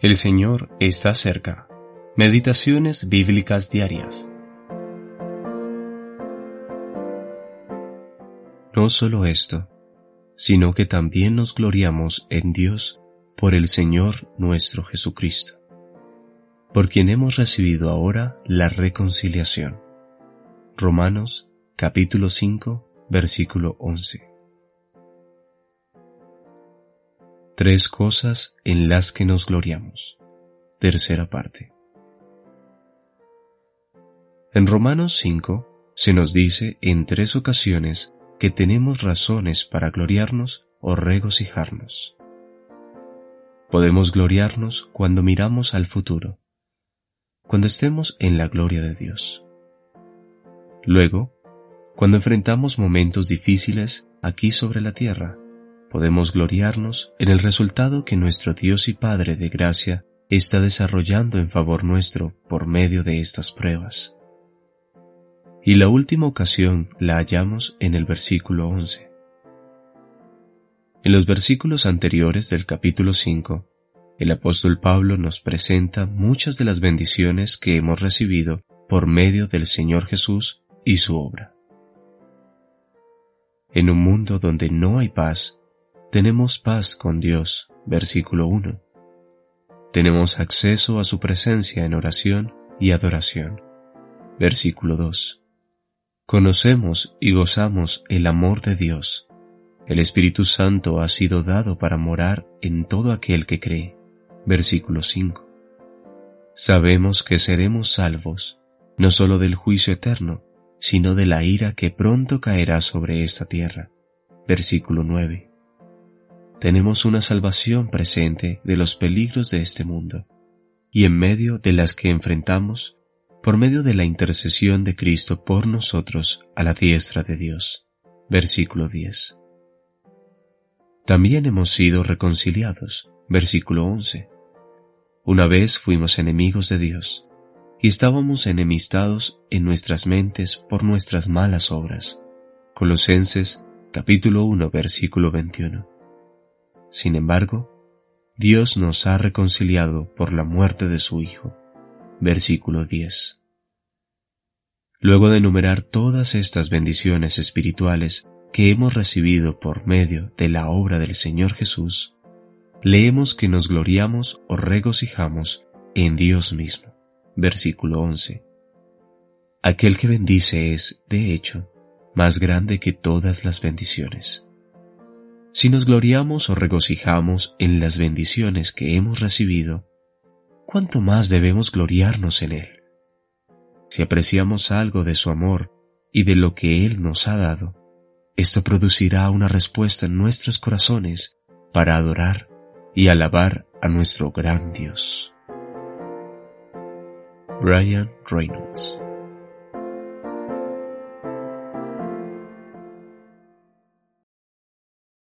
El Señor está cerca. Meditaciones bíblicas diarias. No solo esto, sino que también nos gloriamos en Dios por el Señor nuestro Jesucristo, por quien hemos recibido ahora la reconciliación. Romanos capítulo 5 versículo 11. Tres cosas en las que nos gloriamos. Tercera parte. En Romanos 5 se nos dice en tres ocasiones que tenemos razones para gloriarnos o regocijarnos. Podemos gloriarnos cuando miramos al futuro, cuando estemos en la gloria de Dios. Luego, cuando enfrentamos momentos difíciles aquí sobre la tierra, podemos gloriarnos en el resultado que nuestro Dios y Padre de gracia está desarrollando en favor nuestro por medio de estas pruebas. Y la última ocasión la hallamos en el versículo 11. En los versículos anteriores del capítulo 5, el apóstol Pablo nos presenta muchas de las bendiciones que hemos recibido por medio del Señor Jesús y su obra. En un mundo donde no hay paz, tenemos paz con Dios, versículo 1. Tenemos acceso a su presencia en oración y adoración, versículo 2. Conocemos y gozamos el amor de Dios. El Espíritu Santo ha sido dado para morar en todo aquel que cree, versículo 5. Sabemos que seremos salvos, no solo del juicio eterno, sino de la ira que pronto caerá sobre esta tierra, versículo 9 tenemos una salvación presente de los peligros de este mundo y en medio de las que enfrentamos por medio de la intercesión de Cristo por nosotros a la diestra de Dios. Versículo 10. También hemos sido reconciliados. Versículo 11. Una vez fuimos enemigos de Dios y estábamos enemistados en nuestras mentes por nuestras malas obras. Colosenses capítulo 1 versículo 21. Sin embargo, Dios nos ha reconciliado por la muerte de su Hijo. Versículo 10. Luego de enumerar todas estas bendiciones espirituales que hemos recibido por medio de la obra del Señor Jesús, leemos que nos gloriamos o regocijamos en Dios mismo. Versículo 11. Aquel que bendice es, de hecho, más grande que todas las bendiciones. Si nos gloriamos o regocijamos en las bendiciones que hemos recibido, ¿cuánto más debemos gloriarnos en Él? Si apreciamos algo de su amor y de lo que Él nos ha dado, esto producirá una respuesta en nuestros corazones para adorar y alabar a nuestro gran Dios. Brian Reynolds